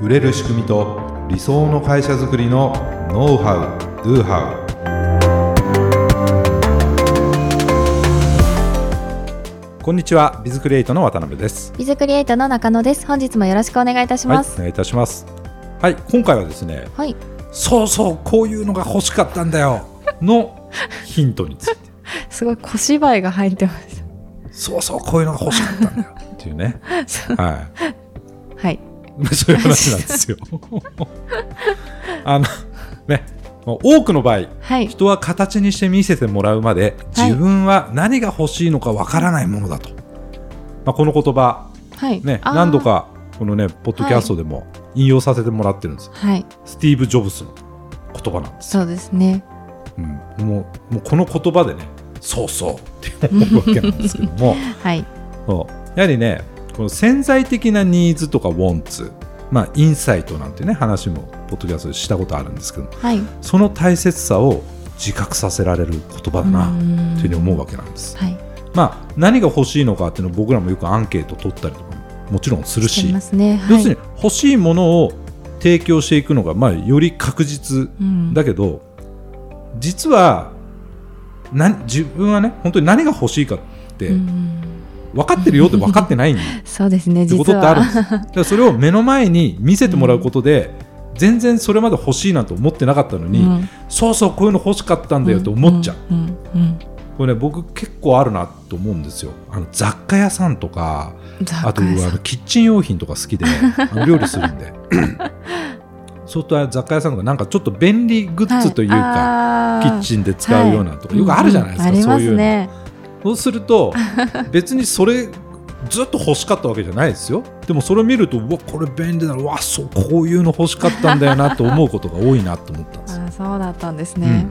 売れる仕組みと理想の会社づくりのノウハウ・ドゥハウこんにちはビズクリエイトの渡辺ですビズクリエイトの中野です。本日もよろしくお願いいたします。はいお願いいたしますはい今回はですねはい。そうそうこういうのが欲しかったんだよのヒントについて すごい小芝居が入ってます。そうそうこういうのが欲しかったんだよっていうね ははい。い そういう話なんですよ あのね多くの場合はい。人は形にして見せてもらうまではい自分は何が欲しいのかわからないものだと、まあ、この言葉、はい。ね、何度。かこのねポッドキャストでも引用させてもらってるんです、はい。スティーブ・ジョブズの言葉なんです、そうですね。うん、もうもうこの言葉でねそうそうって思うわけなんですけども はい。そうやはりねこの潜在的なニーズとかウォンツまあインサイトなんてね話もポッドキャストでしたことあるんですけどはい。その大切さを自覚させられる言葉だなというふうに思うわけなんです。はい。まあ、何が欲しいのかっていうのを僕らもよくアンケート取ったりとかももちろんするしてし、ますね。はい。要するに欲しいものを提供していくのが、まあ、より確実うんだけど、実はな自分はね本当に何が欲しいかってうん分かってるよって分かってないっ そうですね。てこ。とってあるんです。だからそれを目の前に見せてもらうことで、全然それまで欲しいなんて思ってなかったのに、うんそうそうこういうの欲しかったんだよって思っちゃう。うん。うん。うんこれね僕結構あるなと思うんですよあの雑貨屋さんとかあとあのキッチン用品とか好きで 料理するんで そうすると雑貨屋さんとかなんかちょっと便利グッズというか、キッンチンで使うようなとか、よくあるじゃないですか、ありまそういうのすね。そうすると 別にそれずっと欲しかったわけじゃないですよ。でもそれを見るとうわこれ便利だな。うわそうこういうの欲しかったんだよなと思うことが多いなと思ったんですよ、あ、そうだったんですね。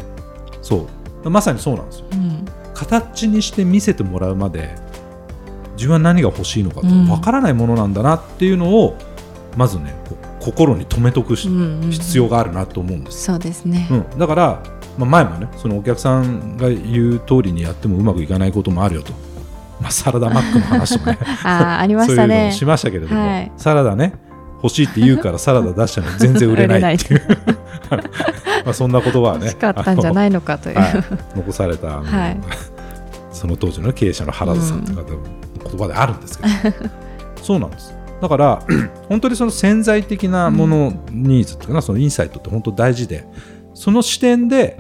うん、そう。まさにそうなんですよ。うん。形にして見せてもらうまで自分は何が欲しいのかわからないものなんだなっていうのを、まずね心に留めとく必要があるなと思うんです、そうですね。う。ん。だから、まあ、前もねそのお客さんが言う通りにやってもうまくいかないこともあるよと、まあ、サラダマックの話とかね。ありまそういうのしたねを。しましたけれども、はい。サラダね欲しいって言うからサラダ出したのに 全然売れないっていう。まあそんな言葉はね欲しかったんじゃないのかという。はい、残されたはい。その当時の経営者の原田さんという方の言葉であるんですけど、そうなんです。だから 本当にその潜在的なもの、ニーズというかなそのインサイトって本当大事でその視点で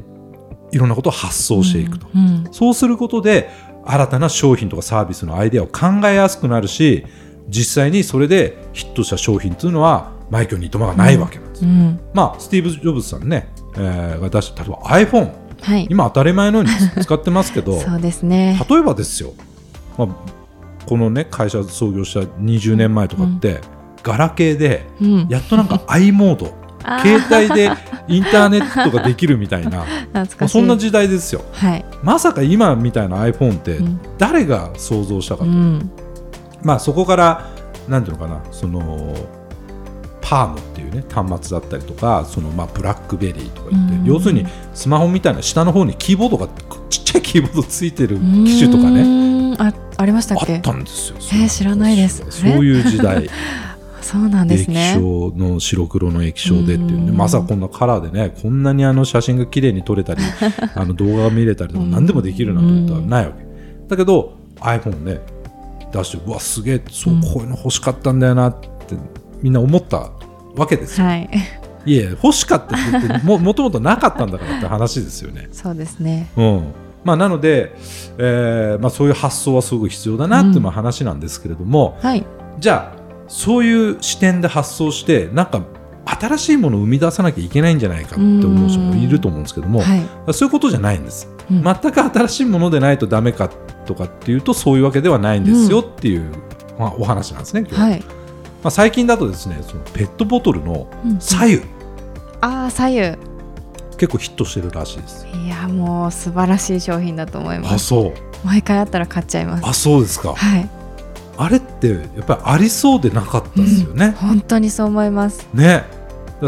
いろんなことを発想していくと、うんうん。そうすることで新たな商品とかサービスのアイデアを考えやすくなるし実際にそれでヒットした商品というのは埋挙にいとまがないわけなんです、うんまあスティーブ・ジョブズさんね、えーが出した例えば iPhone はい。今当たり前のように 使ってますけどそうですね。例えばですよ、まあ、このね会社創業した20年前とかって、ガラケーでうん。やっとなんか i モード携帯でインターネットができるみたいな。そんな時代ですよ。はい。まさか今みたいな iPhone ってうん。誰が想像したかと、うん。まあそこからなんていうのかな。そのパームっていうね端末だったりとかそのまあブラックベリーとか言って、うん。要するにスマホみたいな下の方にキーボードがちっちゃいキーボードついてる機種とかね。ね。あ、ありましたっけ？あっ。たんですよ。えー知らないです。そういう時代、そうなんです液ね。晶の白黒の液晶でっていうんまさかこんなカラーでね、こんなにあの写真が綺麗に撮れたり、あの動画が見れたりとか、うん何でもできるなんてことはないわけ。だけど、iPhone ね、出して、うわ、すげえ、そううんこういうの欲しかったんだよなって、みんな思ったわけですよ。はい。いえ、欲しかったって言っても、もともとなかったんだからって話ですよね。そうですね。うんまあ、なので、えーまあ、そういう発想はすごく必要だなっていう話なんですけれども、はい。じゃあそういう視点で発想してなんか新しいものを生み出さなきゃいけないんじゃないかって思う人もいると思うんですけども、はい。そういうことじゃないんです、うん全く新しいものでないとダメかとかっていうとそういうわけではないんですよっていう、まあ、お話なんですね今日は、はい。まあ、最近だとですねそのペットボトルのうん左右、ああ、左右。結構ヒットしてるらしいですいや、もう素晴らしい商品だと思います。あそう毎回あったら買っちゃいます。あそうですかはい。あれってやっぱりありそうでなかったですよね、本当にそう思います。ね。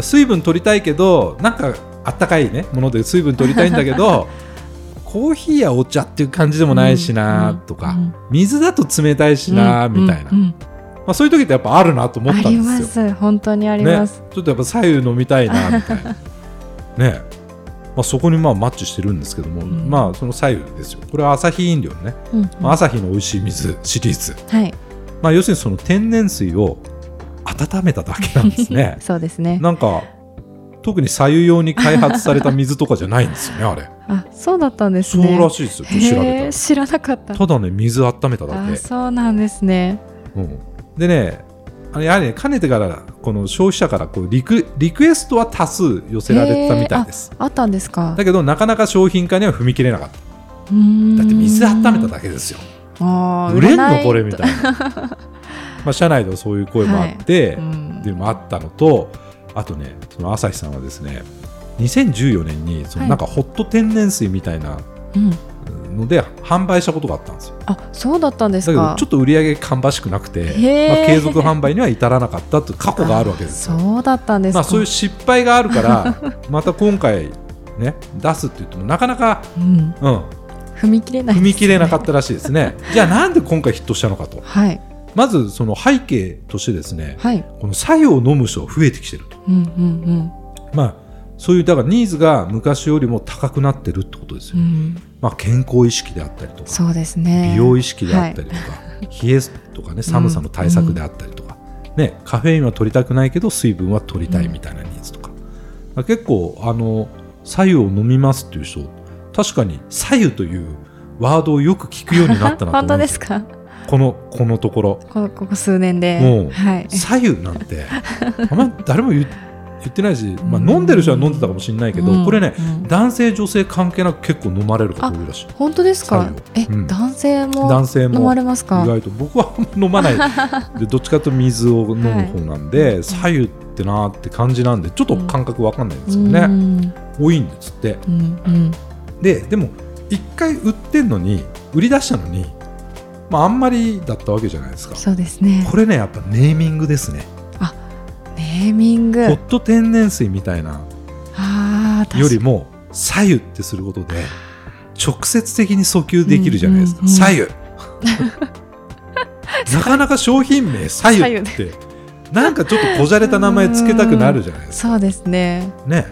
水分取りたいけどなんかあったかいねもので水分取りたいんだけど コーヒーやお茶っていう感じでもないしなとか、うんうん水だと冷たいしなみたいな、うんうん。まあ、そういう時ってやっぱあるなと思ったんですよ。す。本当にありねます、、ちょっとやっぱ左右飲みたいなみたいな。ね。まあ、そこにまあマッチしてるんですけども、ん。まあその左右ですよ。これはアサヒ飲料のね、うんうん。まあ、アサヒの美味しい水シリーズ、はいまあ、要するにその天然水を温めただけなんですね。そうですね。なんか特に左右用に開発された水とかじゃないんですよねあれ。あそうだったんですそうねらしいですよ調べたら。知らなかった。ただね水温めただけ。あそうなんですね。うん、でねあれやはりねかねてからこの消費者からこうリクリクエストは多数寄せられてたみたいです。あったんですか。だけどなかなか商品化には踏み切れなかった。うーん。だって水温めただけですよ売れんのこれみたいな。まあ社内ではそういう声もあって、うんってい。うのもあったのとあとねその朝日さんはですね2014年にそのはい。なんかホット天然水みたいなうん。ので販売したことがあったんですよ。あそうだったんでだけどすかちょっと売り上げ芳しくなくて、まあ、継続販売には至らなかったという過去があるわけですそうだったんですか、まあ、そういう失敗があるからまた今回ね出すって言ってもなかなか、うん、うん、踏み切れないね。踏み切れなかったらしいですね。じゃあなんで今回ヒットしたのかと。はい。まずその背景としてですねはい。この白湯を飲む人が増えてきてると。うんうんまあそういうだからニーズが昔よりも高くなってるってことですよ、うん。うんまあ、健康意識であったりとかそうですね。美容意識であったりとか、冷えとかね寒さの対策であったりとか、ね、カフェインは取りたくないけど水分は取りたいみたいなニーズとか、まあ結構あの左右を飲みますっていう人確かに左右というワードをよく聞くようになったなと思 本当うんですか？このこのところ。こここ数年で。もうはい。左右なんて あんま誰も言言ってないし、まあ、うん。飲んでる人は飲んでたかもしれないけど、うん。これねうん。男性女性関係なく結構飲まれる方多いらしい。本当ですか？え、うん。男性も男性も。飲まれますか？意外と僕は飲まない。でどっちかというと水を飲む方なんで、左右ってなーって感じなんでちょっと感覚わかんないんですよね、うん。多いんですって。うんうんででも一回売ってんのに売り出したのに、まあ、あんまりだったわけじゃないですか。そうですね。これねやっぱネーミングですね。ネーミング。ホット天然水みたいなよりも左右ってすることで直接的に訴求できるじゃないですか、うんうんうん。左右。なかなか商品名左右ってなんかちょっとこじゃれた名前つけたくなるじゃないですか。そうですね。ね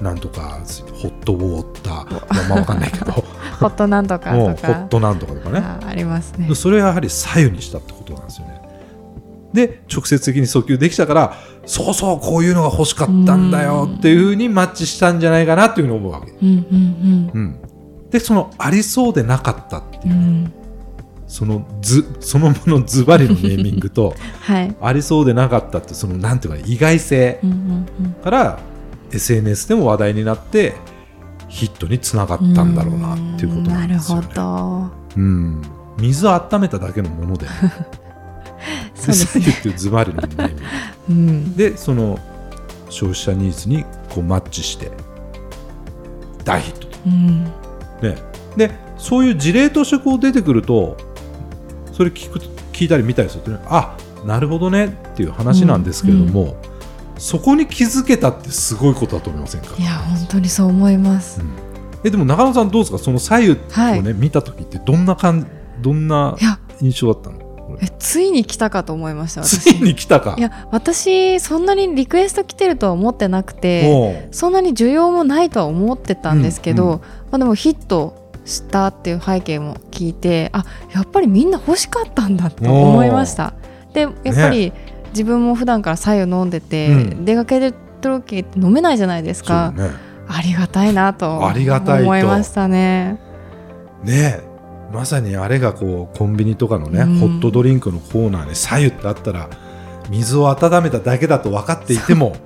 なんとかホットウォーター。まあまあわかんないけど。ホットなんとかとか。ホットなんとかとかね。ありますね。それはやはり左右にしたってことなんですよね。で直接的に訴求できたからそうそうこういうのが欲しかったんだよっていうふうにマッチしたんじゃないかなっていうふうに思うわけ、うんうんうん、でそのありそうでなかったっていうう、ん。そのずそのものズバリのネーミングと はい。ありそうでなかったってそのなんていうか意外性うんうんうん。から SNS でも話題になってヒットにつながったんだろうなっていうことなんですよね。なるほうん、水を温めただけのもので, どそうですね。ってズバリのネーミングうん。でその消費者ニーズにこうマッチして大ヒットと。うん。ね、でそういう事例としてこう出てくるとそれ聞く聞いたり見たりするとねあなるほどねっていう話なんですけれども、そこに気づけたってすごいことだと思いませんか、いや本当にそう思います。うん。えでも中野さんどうですか？その左右をね、はい。見た時ってどんな感どんな印象だったの？えついに来たかと思いましたつ私いに来たか？いや私そんなにリクエスト来てるとは思ってなくてそんなに需要もないとは思ってたんですけど、うんまあ、でもヒットしたっていう背景も聞いてあやっぱりみんな欲しかったんだと思いました。でやっぱり自分も普段から白湯飲んでて、うん。出かける時って飲めないじゃないですか、ね。ありがたいなとありがたいと。思いましたね。ねえ。まさにあれがこうコンビニとかのね、うん。ホットドリンクのコーナーに左右ってあったら水を温めただけだと分かっていても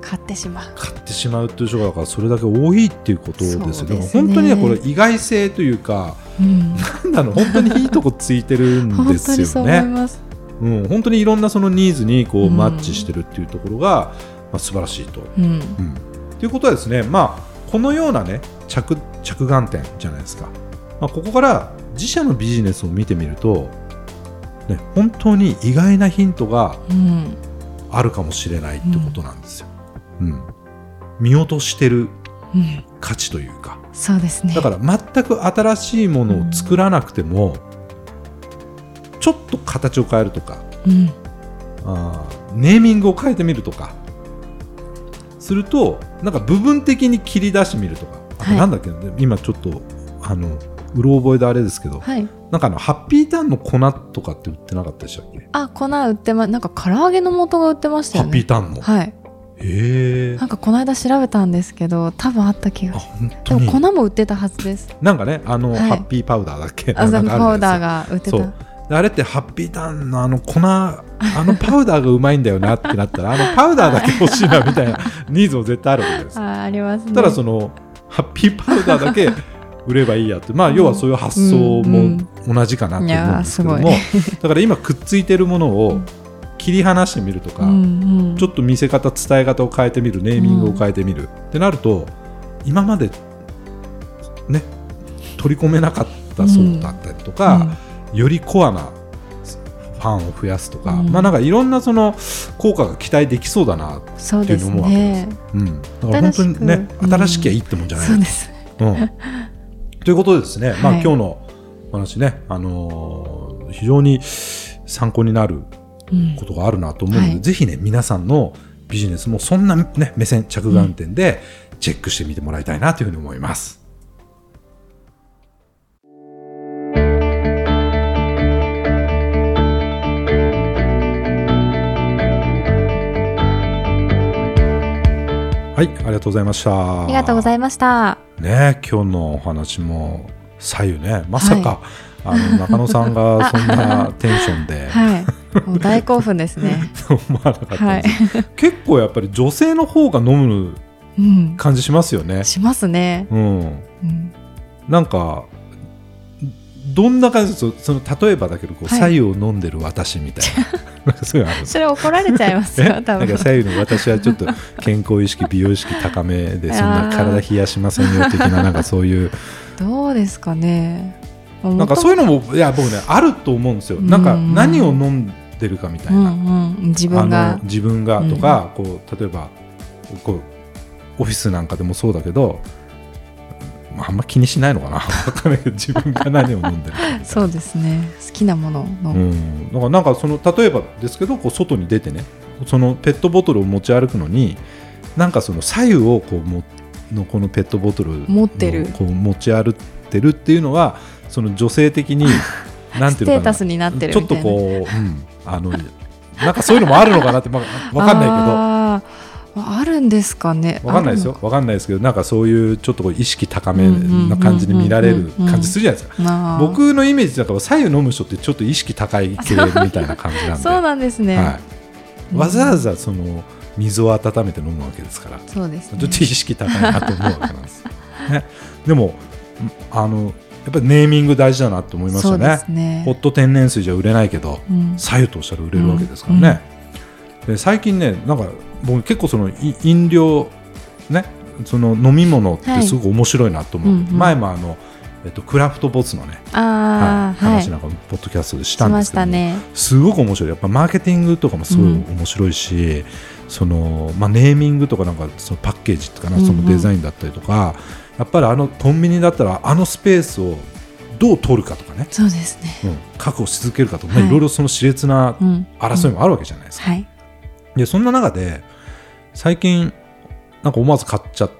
買ってしまう。買ってしまうという人がだからそれだけ多いっていうことですよね。でも本当にねこれ意外性というかうん。なんだろう本当にいいとこついてるん本です当にそうよね。うん、本当にいろんなそのニーズにこううん。マッチしてるっていうところが、まあ、素晴らしいと。うん。うん、ということはですね、まあ、このような、ね、着着眼点じゃないですか、まあ、ここから自社のビジネスを見てみると、ね、本当に意外なヒントがうん。あるかもしれないってことなんですよ。うん。見落としてるうん、価値というか。そうですね。だから全く新しいものを作らなくても、ちょっと形を変えるとかうん。あーネーミングを変えてみるとか。するとなんか部分的に切り出してみるとか。はい。なんだっけ、今ちょっとあのうろ覚えであれですけど、はい。なんかあのハッピーターンの粉とかって売ってなかったでしたっけ、あ粉売ってまなんか唐揚げの素が売ってましたハよね。ッピーターンの、はい。へえ。なんかこの間調べたんですけど多分あった気あがでも粉も売ってたはずです。なんかねあの、はい。ハッピーパウダーだっけ？あザなんかあるパウダーが売ってたあれってハッピーターンのあの粉あのパウダーがうまいんだよなってなったらあのパウダーだけ欲しいなみたいなニーズも絶対あるわけですあありますね。ただそのハッピーパウダーだけ売ればいいやってまあ要はそういう発想うんも同じかなと思うんですけども、だから今くっついてるものを切り離してみるとか、うんうん。ちょっと見せ方伝え方を変えてみるネーミングを変えてみる、ってなると今までね取り込めなかった層だったりとか、よりコアなファンを増やすとか、うん。まあなんかいろんなその効果が期待できそうだな、っていうふうに思うわけねうん、だから本当にね新しきゃいいってもんじゃない、そうです。うん、ということでですね、まあ、はい今日のお話ね、あのー非常に参考になるうん。ことがあるなと思うので、はい。ぜひね皆さんのビジネスもそんな、ね、目線着眼点でチェックしてみてもらいたいなというふうに思います。はい、ありがとうございました。ありがとうございました。ね今日のお話も左右ねまさか、あの 中野さんがそんなテンションで、はい。もう大興奮ですね。思わなかったはいんです、結構やっぱり女性の方が飲むうん。感じしますよね。しますね。うん、うん。なんかどんな感じそその例えばだけどこう、はい。左右を飲んでる私みたいな。なんかそれ怒られちゃいますえ？よ多分。なんか左右の私はちょっと健康意識美容意識高めでそんな 体冷やしませんよ的ななんかそういう。どうですかね。なんかそういうのもいや僕ねあると思うんですよ。なんかうん何を飲んでるかみたいうんな、うん。自分あがの自分がとか、こう例えばこうオフィスなんかでもそうだけど、まあ、あんま気にしないのかな。わかんないけど自分が何を飲んでるか。そうですね。好きなものを飲うむん、だからなんかその例えばですけどこう外に出てねそのペットボトルを持ち歩くのになんかその左右をこうものこのペットボトルの持ってる。こう持ち歩ってるっていうのはその女性的に なんスていうのかな。テータスになってるちょっとこう、うん、あのなんかそういうのもあるのかなって、まあ、わかんないあーあるんですかね？わかんないですよ。わかんないですけどなんかそういうちょっと意識高めな感じに見られる感じするじゃないですか。僕のイメージだから左右飲む人ってちょっと意識高い系みたいな感じなんで。そうなんですね、はい、わざわざその水を温めて飲むわけですから。そうですね。ちょっと意識高いなと思うわけなんです、ね、でもあのやっぱりネーミング大事だなと思いましたそうでねすね。ホット天然水じゃ売れないけどうん。左右とおっしゃる売れるわけですからね、で最近ねなんか僕結構そのい飲料ねその飲み物ってすごく面白いなと思う、はいうんうん。前もあの、えっと、クラフトボスのね、はい、話なんかもポッドキャストでししたんですけどね。すごく面白い。やっぱマーケティングとかもすごい面白いし、そのまあ、ネーミングとかなんかそのパッケージとかなうんうん。そのデザインだったりとか、やっぱりあのコンビニだったらあのスペースをどう取るかとかね、そうですね。うん、確保し続けるかとか、はい。い、ろいろその熾烈なうん。争いもあるわけじゃないですか。はい。でそんな中で最近なんか思わず買っちゃっ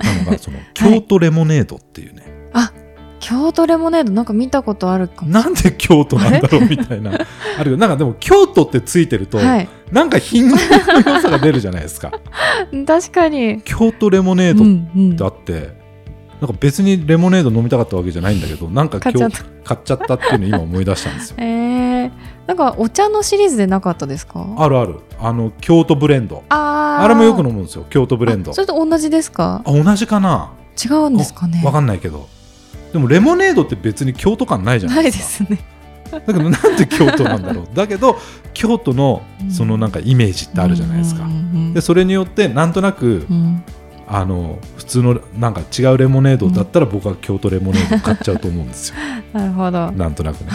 たのが その京都レモネードっていうね、あ京都レモネードなんか見たことあるかも。なんで京都なんだろうみたいな。あるけどなんかでも京都ってついてると、はい。なんか品の良さが出るじゃないですか。確かに。京都レモネーうドっんうん。てあって、なんか別にレモネード飲みたかったわけじゃないんだけど、なんか今日買っちゃっ買っちゃったっていうのを今思い出したんですよ。えー、なんかお茶のシリーズでなかったですか？あるある。あの、京都ブレンド。あーあれもよく飲むんですよ、京都ブレンド。あそれと同じですか？あ、同じかな？違うんですかねわかんないけど。でもレモネードって別に京都感ないじゃなないいでか。ですすねだけどなんで京都なんだろう。だけど京都のそのなんかイメージってあるじゃないですかでそれによってなんとなくうんあの普通のなんか違うレモネードだったら僕は京都レモネードを買っちゃうと思うんですよ。なるほどなんとなくね。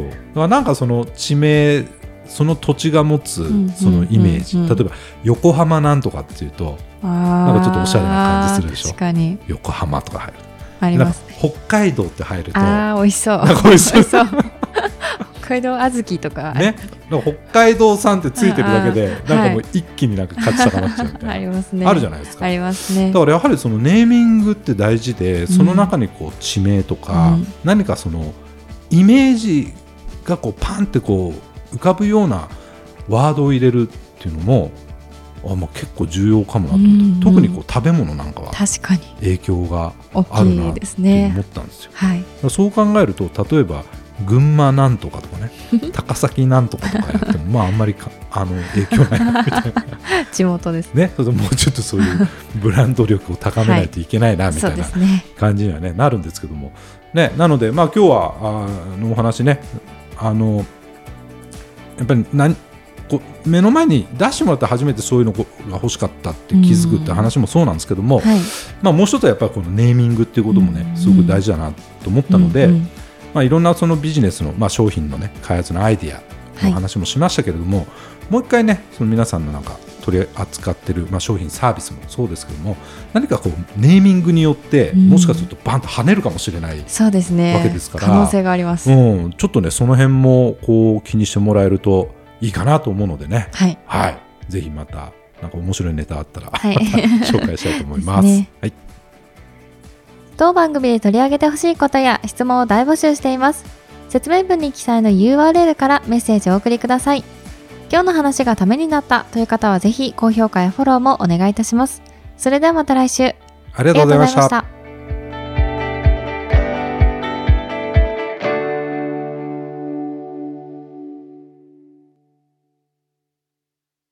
そう。だからなんかその地名、その土地が持つんそのイメージ、うんうん。うん例えば横浜なんとかっていうと、ななんかちょっとおしゃれな感じするでしょ？確かに。横浜とか入る。あります。北海道って入ると、あー美味しそう。美味しそう。北北海道小豆とか、ね、北海道産ってついてるだけで、ああなんかもう一気になんか価値高まっちゃうみたあいな、りますね。あるじゃないですか。ありますね。だからやはりそのネーミングって大事で、その中にこう地名とか、うん。何かそのイメージがこうパンってこう浮かぶようなワードを入れるっていうのもあ、まあ、結構重要かもなと思って、うんうん特にこう食べ物なんかは確かに。影響が大あるなっ思ねったんですよ。はいだからそう考えると例えば群馬なんとかとかね高崎なんとかとかやってもまああんまりかあの影響ないなみたいな。地元です。ねそれともうちょっとそういうブランド力を高めないといけないなみそうたいな感じには、ね、なるんですけども、ね、なので、まあ、今日はあのお話ねあのやっぱり何こう目の前に出してもらって初めてそういうのが欲しかったって気づくって話もそうなんですけども、はい。まあ、もう一つはやっぱりこのネーミングっていうこともねうん。すごく大事だなと思ったので、まあ、いろんなそのビジネスの、まあ、商品の、ね、開発のアイディアの話もしましたけれども、もう一回ねその皆さんのなんか取り扱ってる、まあ、商品サービスもそうですけども何かこうネーミングによってうん。もしかするとバンと跳ねるかもしれない、そうですね。わけですから可能性があります、うん、ちょっとねその辺もこう気にしてもらえるといいかなと思うのでね、はい。はい、ぜひまたなんか面白いネタあったら、はい。紹介したいと思います。ですね。はい。当番組で取り上げてほしいことや質問を大募集しています説明文に記載の URL からメッセージをお送りください。今日の話がためになったという方はぜひ高評価やフォローもお願いいたします。それではまた来週。ありがとうございました。た